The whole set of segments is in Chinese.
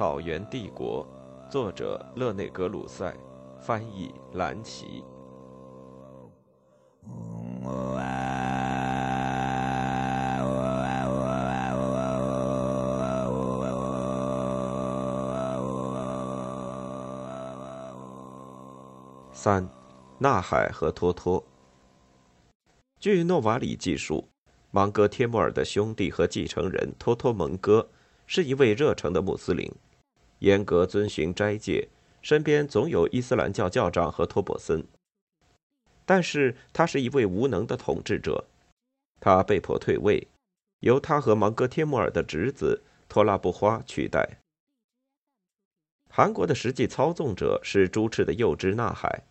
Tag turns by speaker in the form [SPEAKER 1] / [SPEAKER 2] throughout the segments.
[SPEAKER 1] 草原帝国》，作者勒内格鲁塞，翻译蓝奇。三，纳海和托托。据诺瓦里记述，芒哥帖木儿的兄弟和继承人托托蒙哥是一位热诚的穆斯林，严格遵循斋戒，身边总有伊斯兰教教长和托钵森。但是他是一位无能的统治者，他被迫退位，由他和芒哥帖木儿的侄子托拉布花取代。韩国的实际操纵者是朱赤的幼侄纳海，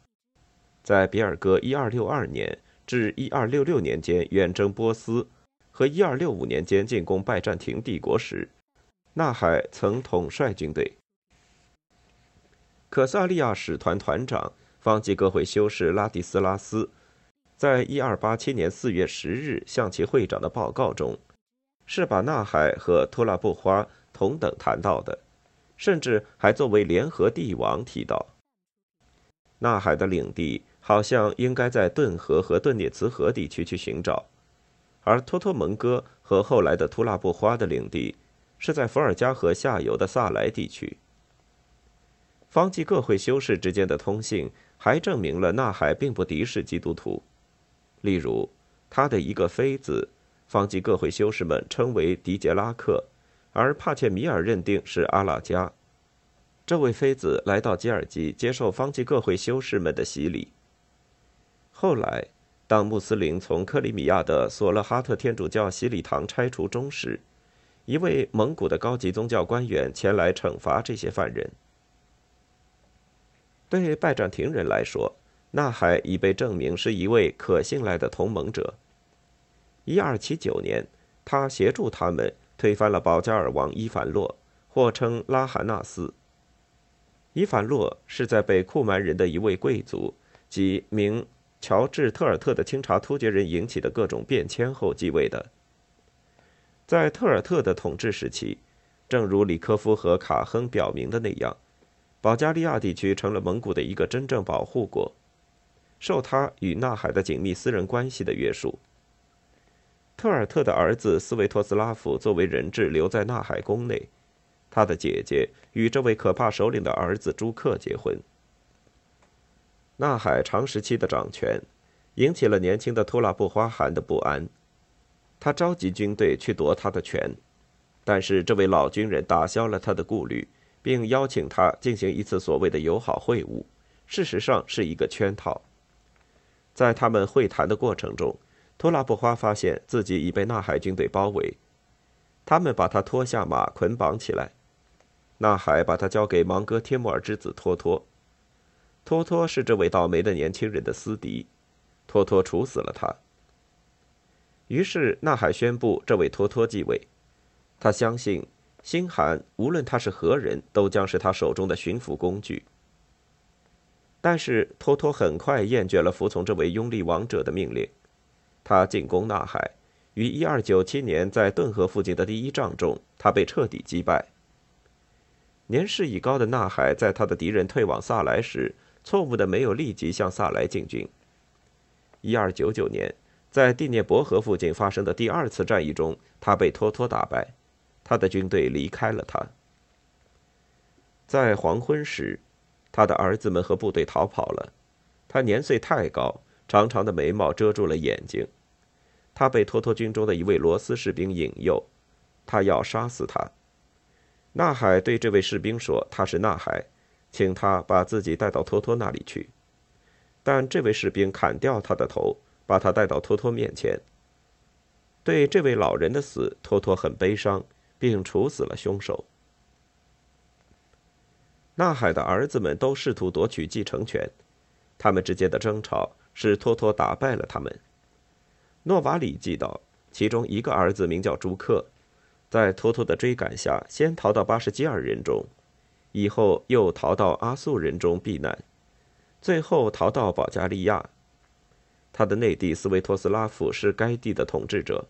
[SPEAKER 1] 在比尔哥一二六二年。至一二六六年间远征波斯，和一二六五年间进攻拜占庭帝国时，纳海曾统帅军队。可萨利亚使团团长方济各会修士拉迪斯拉斯，在一二八七年四月十日向其会长的报告中，是把纳海和托拉布花同等谈到的，甚至还作为联合帝王提到。纳海的领地。好像应该在顿河和顿涅茨河地区去寻找，而托托蒙哥和后来的托拉布花的领地是在伏尔加河下游的萨莱地区。方济各会修士之间的通信还证明了纳海并不敌视基督徒，例如他的一个妃子，方济各会修士们称为迪杰拉克，而帕切米尔认定是阿拉加。这位妃子来到吉尔吉接受方济各会修士们的洗礼。后来，当穆斯林从克里米亚的索勒哈特天主教洗礼堂拆除中时，一位蒙古的高级宗教官员前来惩罚这些犯人。对拜占庭人来说，纳海已被证明是一位可信赖的同盟者。一二七九年，他协助他们推翻了保加尔王伊凡洛，或称拉罕纳斯。伊凡洛是在被库曼人的一位贵族即名。乔治·特尔特的清查突厥人引起的各种变迁后继位的。在特尔特的统治时期，正如里科夫和卡亨表明的那样，保加利亚地区成了蒙古的一个真正保护国，受他与纳海的紧密私人关系的约束。特尔特的儿子斯维托斯拉夫作为人质留在纳海宫内，他的姐姐与这位可怕首领的儿子朱克结婚。纳海长时期的掌权，引起了年轻的托拉布花汗的不安。他召集军队去夺他的权，但是这位老军人打消了他的顾虑，并邀请他进行一次所谓的友好会晤，事实上是一个圈套。在他们会谈的过程中，托拉布花发现自己已被纳海军队包围，他们把他拖下马，捆绑起来。纳海把他交给芒哥帖木儿之子托托。托托是这位倒霉的年轻人的私敌，托托处死了他。于是纳海宣布这位托托继位，他相信心寒无论他是何人，都将是他手中的驯服工具。但是托托很快厌倦了服从这位拥立王者的命令，他进攻纳海，于一二九七年在顿河附近的第一仗中，他被彻底击败。年事已高的纳海在他的敌人退往萨莱时。错误的没有立即向萨莱进军。一二九九年，在第聂伯河附近发生的第二次战役中，他被托托打败，他的军队离开了他。在黄昏时，他的儿子们和部队逃跑了。他年岁太高，长长的眉毛遮住了眼睛。他被托托军中的一位罗斯士兵引诱，他要杀死他。纳海对这位士兵说：“他是纳海。”请他把自己带到托托那里去，但这位士兵砍掉他的头，把他带到托托面前。对这位老人的死，托托很悲伤，并处死了凶手。纳海的儿子们都试图夺取继承权，他们之间的争吵使托托打败了他们。诺瓦里记道，其中一个儿子名叫朱克，在托托的追赶下，先逃到巴什基尔人中。以后又逃到阿速人中避难，最后逃到保加利亚。他的内弟斯维托斯拉夫是该地的统治者。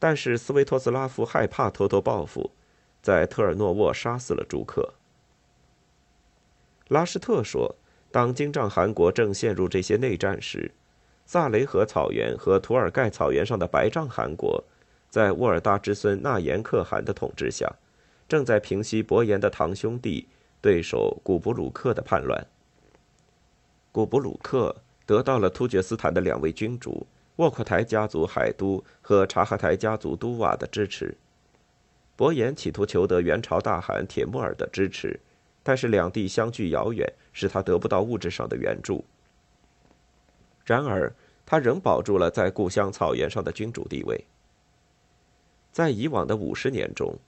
[SPEAKER 1] 但是斯维托斯拉夫害怕偷偷报复，在特尔诺沃杀死了朱克。拉什特说，当金帐汗国正陷入这些内战时，萨雷河草原和图尔盖草原上的白帐汗国，在沃尔达之孙纳延可汗的统治下，正在平息伯颜的堂兄弟对手古布鲁克的叛乱。古布鲁克得到了突厥斯坦的两位君主沃阔台家族海都和察哈台家族都瓦的支持。伯颜企图求得元朝大汗铁木儿的支持，但是两地相距遥远，使他得不到物质上的援助。然而，他仍保住了在故乡草原上的君主地位。在以往的五十年中，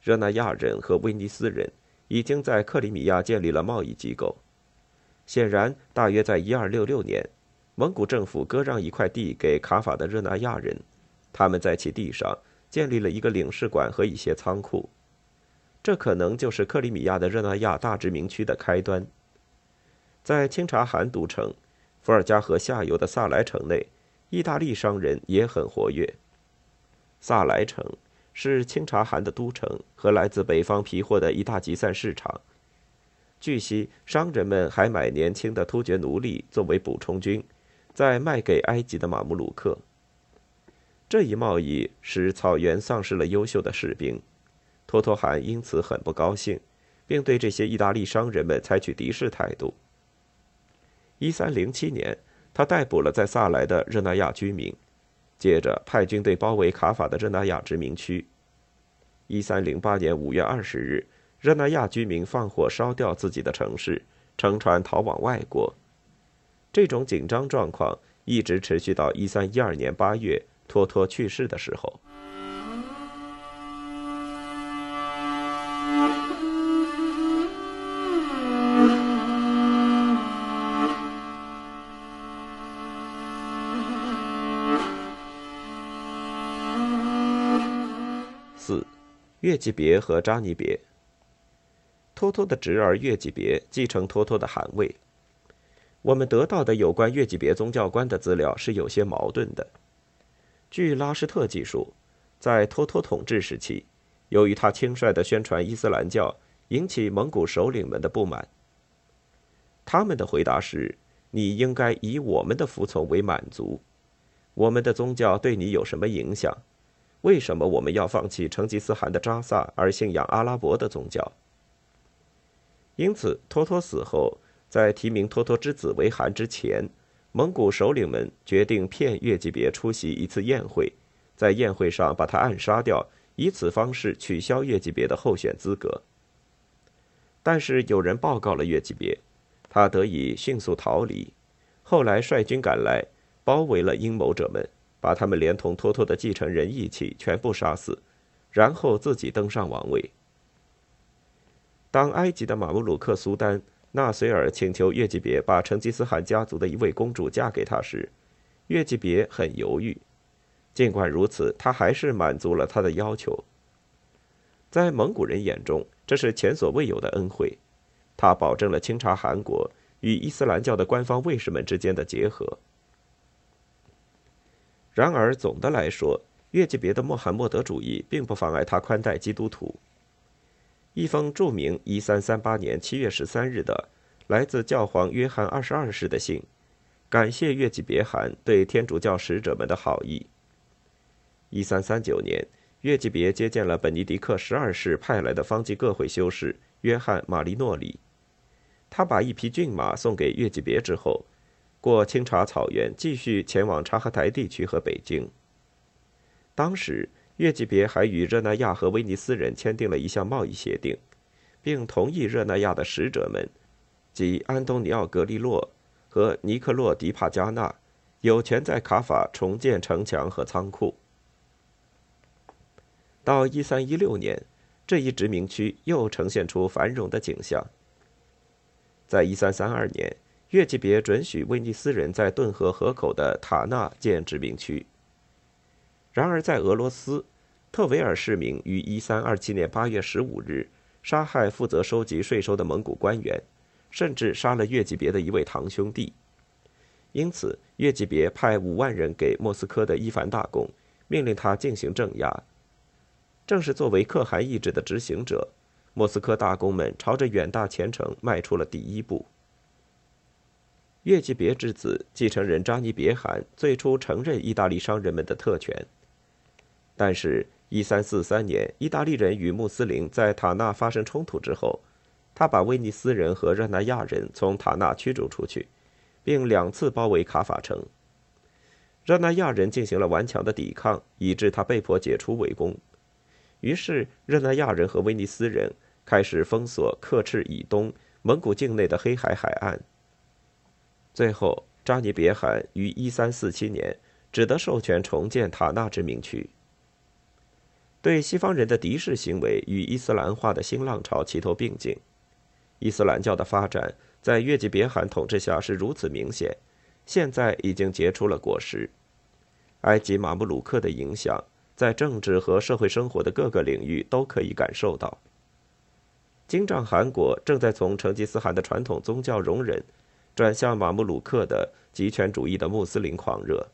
[SPEAKER 1] 热那亚人和威尼斯人已经在克里米亚建立了贸易机构。显然，大约在一二六六年，蒙古政府割让一块地给卡法的热那亚人，他们在其地上建立了一个领事馆和一些仓库。这可能就是克里米亚的热那亚大殖民区的开端。在清察汗都城。伏尔加河下游的萨莱城内，意大利商人也很活跃。萨莱城是清察汗的都城和来自北方皮货的一大集散市场。据悉，商人们还买年轻的突厥奴隶作为补充军，再卖给埃及的马穆鲁克。这一贸易使草原丧失了优秀的士兵，托托汗因此很不高兴，并对这些意大利商人们采取敌视态度。一三零七年，他逮捕了在萨莱的热那亚居民，接着派军队包围卡法的热那亚殖民区。一三零八年五月二十日，热那亚居民放火烧掉自己的城市，乘船逃往外国。这种紧张状况一直持续到一三一二年八月，托托去世的时候。四月季别和扎尼别，托托的侄儿月季别继承托托的汗位。我们得到的有关月季别宗教官的资料是有些矛盾的。据拉什特记述，在托托统治时期，由于他轻率的宣传伊斯兰教，引起蒙古首领们的不满。他们的回答是：“你应该以我们的服从为满足。我们的宗教对你有什么影响？”为什么我们要放弃成吉思汗的扎萨而信仰阿拉伯的宗教？因此，托托死后，在提名托托之子为汗之前，蒙古首领们决定骗月季别出席一次宴会，在宴会上把他暗杀掉，以此方式取消月季别的候选资格。但是有人报告了月季别，他得以迅速逃离，后来率军赶来，包围了阴谋者们。把他们连同托托的继承人一起全部杀死，然后自己登上王位。当埃及的马穆鲁克苏丹纳绥尔请求月季别把成吉思汗家族的一位公主嫁给他时，月季别很犹豫。尽管如此，他还是满足了他的要求。在蒙古人眼中，这是前所未有的恩惠。他保证了清查汗国与伊斯兰教的官方卫士们之间的结合。然而，总的来说，月季别的穆罕默德主义并不妨碍他宽待基督徒。一封著名1338年7月13日的来自教皇约翰二十二世的信，感谢月季别汗对天主教使者们的好意。1339年，月季别接见了本尼迪克十二世派来的方济各会修士约翰马利诺里，他把一匹骏马送给月季别之后。过清查草原，继续前往察合台地区和北京。当时，月季别还与热那亚和威尼斯人签订了一项贸易协定，并同意热那亚的使者们，即安东尼奥·格利洛和尼克洛·迪帕加纳，有权在卡法重建城墙和仓库。到1316年，这一殖民区又呈现出繁荣的景象。在1332年。月季别准许威尼斯人在顿河河口的塔纳建殖民区。然而，在俄罗斯，特维尔市民于1327年8月15日杀害负责收集税收的蒙古官员，甚至杀了月季别的一位堂兄弟。因此，月季别派五万人给莫斯科的伊凡大公，命令他进行镇压。正是作为可汗意志的执行者，莫斯科大公们朝着远大前程迈出了第一步。越级别之子继承人扎尼别汗最初承认意大利商人们的特权，但是1343年，意大利人与穆斯林在塔纳发生冲突之后，他把威尼斯人和热那亚人从塔纳驱逐出去，并两次包围卡法城。热那亚人进行了顽强的抵抗，以致他被迫解除围攻。于是，热那亚人和威尼斯人开始封锁克赤以东蒙古境内的黑海海岸。最后，扎尼别汗于1347年只得授权重建塔纳殖民区。对西方人的敌视行为与伊斯兰化的新浪潮齐头并进，伊斯兰教的发展在越级别汗统治下是如此明显，现在已经结出了果实。埃及马穆鲁克的影响在政治和社会生活的各个领域都可以感受到。金帐汗国正在从成吉思汗的传统宗教容忍，转向马穆鲁克的极权主义的穆斯林狂热。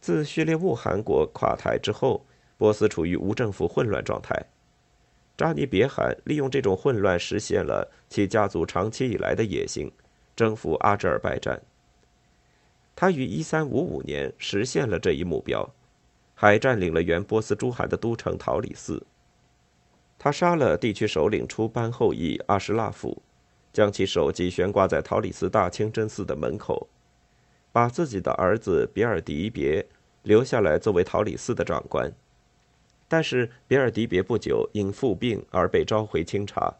[SPEAKER 1] 自序列兀汗国垮台之后，波斯处于无政府混乱状态。扎尼别汗利用这种混乱，实现了其家族长期以来的野心——征服阿扎尔拜占。他于1355年实现了这一目标，还占领了原波斯诸汗的都城陶里斯。他杀了地区首领出班后裔阿什拉夫，将其首级悬挂在陶里斯大清真寺的门口，把自己的儿子比尔迪别留下来作为陶里斯的长官。但是比尔迪别不久因腹病而被召回清查。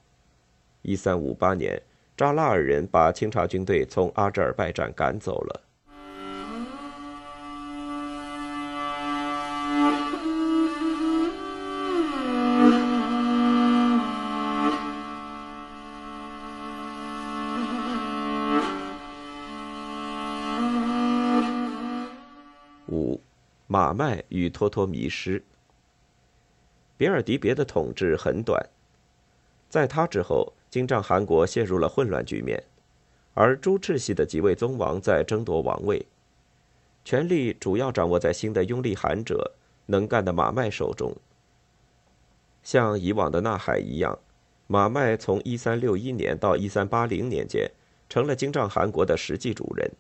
[SPEAKER 1] 1358年，扎拉尔人把清查军队从阿扎尔拜占赶走了。马迈与托托迷失。比尔迪别的统治很短，在他之后，金帐汗国陷入了混乱局面，而朱赤系的几位宗王在争夺王位，权力主要掌握在新的拥立汗者能干的马迈手中。像以往的纳海一样，马迈从1361年到1380年间成了金帐汗国的实际主人。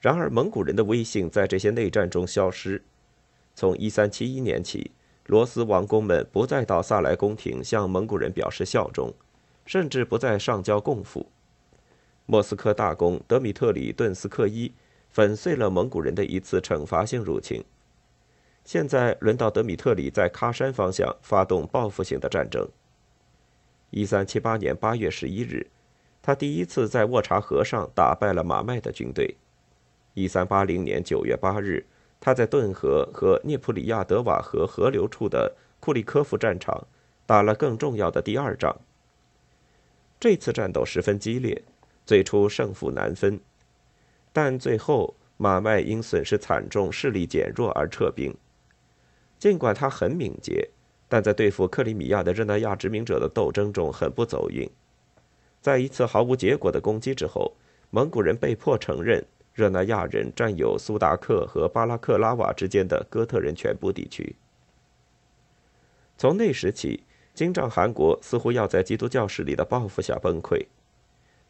[SPEAKER 1] 然而，蒙古人的威信在这些内战中消失。从1371年起，罗斯王公们不再到萨莱宫廷向蒙古人表示效忠，甚至不再上交贡赋。莫斯科大公德米特里顿斯克伊粉碎了蒙古人的一次惩罚性入侵。现在轮到德米特里在喀山方向发动报复性的战争。1378年8月11日，他第一次在沃查河上打败了马迈的军队。一三八零年九月八日，他在顿河和涅普里亚德瓦河河流处的库利科夫战场打了更重要的第二仗。这次战斗十分激烈，最初胜负难分，但最后马麦因损失惨重、势力减弱而撤兵。尽管他很敏捷，但在对付克里米亚的热那亚殖民者的斗争中很不走运。在一次毫无结果的攻击之后，蒙古人被迫承认。热那亚人占有苏达克和巴拉克拉瓦之间的哥特人全部地区。从那时起，金帐汗国似乎要在基督教势力的报复下崩溃。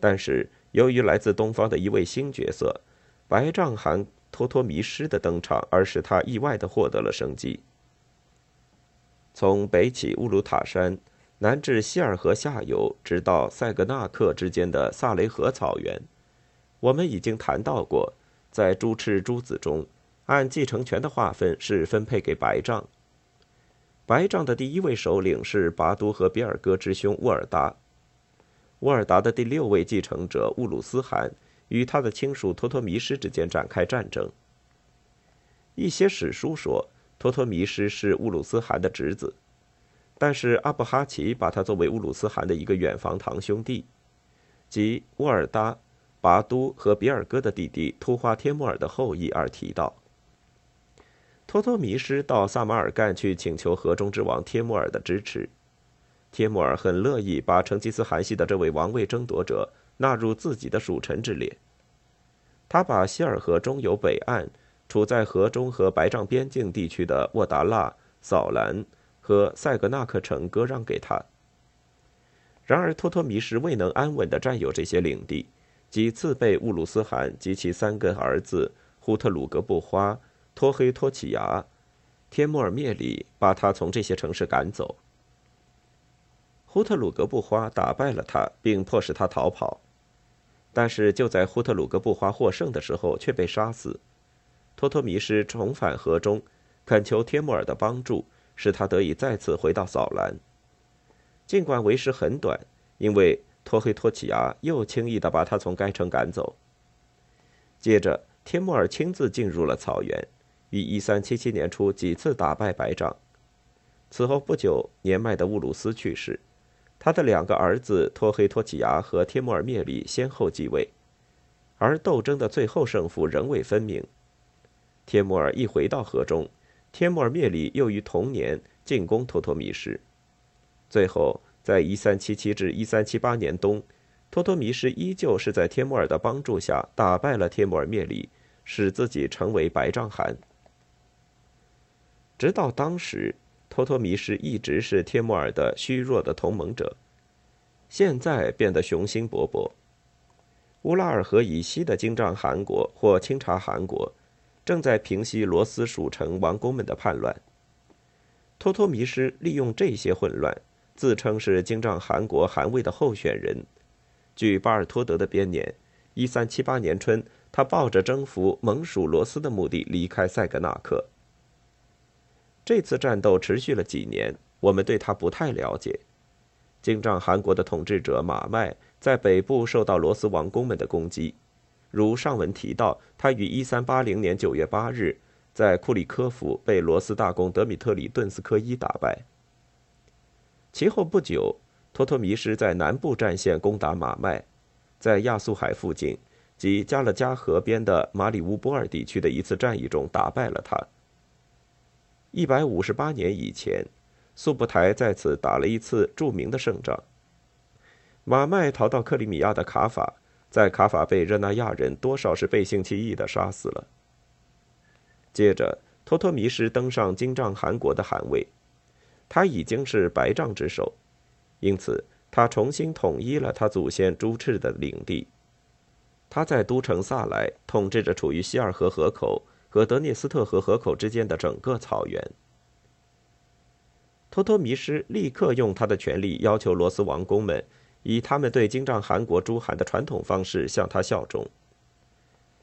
[SPEAKER 1] 但是，由于来自东方的一位新角色——白帐汗托托迷失的登场，而使他意外地获得了生机。从北起乌鲁塔山，南至希尔河下游，直到塞格纳克之间的萨雷河草原。我们已经谈到过，在朱赤诸子中，按继承权的划分是分配给白帐。白帐的第一位首领是拔都和比尔哥之兄乌尔达。乌尔达的第六位继承者乌鲁斯汗与他的亲属托托迷失之间展开战争。一些史书说托托迷失是乌鲁斯汗的侄子，但是阿布哈奇把他作为乌鲁斯汗的一个远房堂兄弟，即乌尔达。拔都和比尔哥的弟弟突花帖木儿的后裔而提到。托托弥失到萨马尔干去请求河中之王帖木儿的支持，帖木儿很乐意把成吉思汗系的这位王位争夺者纳入自己的属臣之列。他把希尔河中游北岸、处在河中和白帐边境地区的沃达腊、扫兰和塞格纳克城割让给他。然而，托托弥什未能安稳地占有这些领地，几次被乌鲁斯汗及其三个儿子呼特鲁格布花、托黑托起牙、天穆尔灭里把他从这些城市赶走。呼特鲁格布花打败了他，并迫使他逃跑，但是就在呼特鲁格布花获胜的时候却被杀死。托托迷失重返河中，恳求天穆尔的帮助，使他得以再次回到扫兰。尽管为时很短，因为托黑托起牙又轻易地把他从该城赶走。接着，帖木儿亲自进入了草原，于1377年初几次打败白仗。此后不久，年迈的乌鲁斯去世。他的两个儿子托黑托起牙和帖木儿灭里先后继位，而斗争的最后胜负仍未分明。帖木儿一回到河中，帖木儿灭里又于同年进攻托托米什。最后，在1377至1378年冬，托托弥什依旧是在帖木儿的帮助下打败了帖木儿灭里，使自己成为白帐汗。直到当时。托托弥什一直是帖木儿的虚弱的同盟者，现在变得雄心勃勃。乌拉尔河以西的金帐汗国或清察汗国，正在平息罗斯属城王公们的叛乱。托托迷失利用这些混乱，自称是金帐汗国汗位的候选人。据巴尔托德的编年，一三七八年春，他抱着征服蒙属罗斯的目的离开塞格纳克。这次战斗持续了几年，我们对他不太了解。金帐汗国的统治者马迈在北部受到罗斯王公们的攻击，如上文提到，他于1380年9月8日在库里科夫被罗斯大公德米特里顿斯科伊打败。其后不久，托托弥什在南部战线攻打马迈，在亚速海附近及加勒加河边的马里乌波尔地区的一次战役中打败了他。一百五十八年以前，苏布台在此打了一次著名的胜仗。马迈逃到克里米亚的卡法，在卡法被热那亚人多少是背信弃义的杀死了。接着，托托弥什登上金帐汗国的汗位，他已经是白帐之首，因此他重新统一了他祖先朱赤的领地。他在都城萨莱统治着处于希尔河河口。和德涅斯特河河口之间的整个草原，托托迷失立刻用他的权力要求罗斯王公们以他们对金帐汗国诸汗的传统方式向他效忠。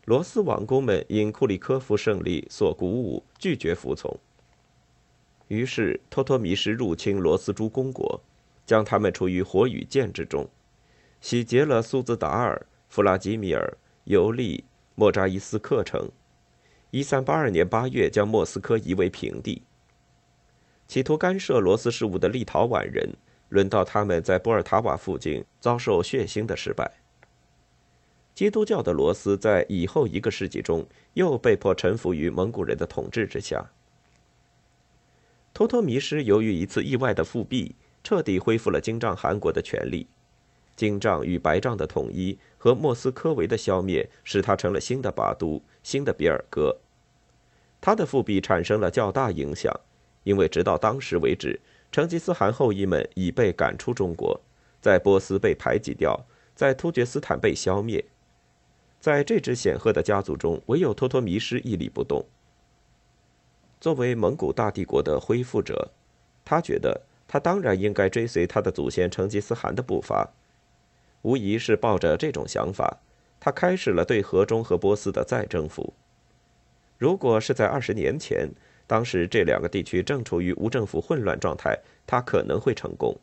[SPEAKER 1] 罗斯王公们因库里科夫胜利所鼓舞，拒绝服从。于是，托托米什入侵罗斯诸公国，将他们处于火与剑之中，洗劫了苏兹达尔、弗拉基米尔、尤利、莫扎伊斯克城。一三八二年八月，将莫斯科夷为平地。企图干涉罗斯事务的立陶宛人，轮到他们在波尔塔瓦附近遭受血腥的失败。基督教的罗斯在以后一个世纪中又被迫臣服于蒙古人的统治之下。托托弥什由于一次意外的复辟，彻底恢复了金帐汗国的权力。金帐与白帐的统一和莫斯科维的消灭，使他成了新的巴都，新的比尔哥。他的复辟产生了较大影响，因为直到当时为止，成吉思汗后裔们已被赶出中国，在波斯被排挤掉，在突厥斯坦被消灭。在这支显赫的家族中，唯有托托弥什屹立不动。作为蒙古大帝国的恢复者，他觉得他当然应该追随他的祖先成吉思汗的步伐。无疑是抱着这种想法，他开始了对河中和波斯的再征服。如果是在二十年前，当时这两个地区正处于无政府混乱状态，他可能会成功。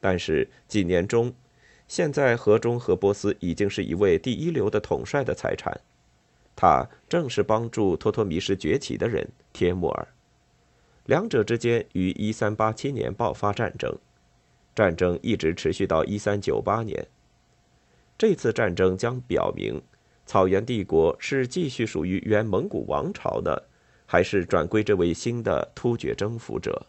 [SPEAKER 1] 但是几年中，现在河中和波斯已经是一位第一流的统帅的财产，他正是帮助托托弥什崛起的人——帖木儿。两者之间于一三八七年爆发战争，战争一直持续到一三九八年。这次战争将表明。草原帝国是继续属于原蒙古王朝的，还是转归这位新的突厥征服者？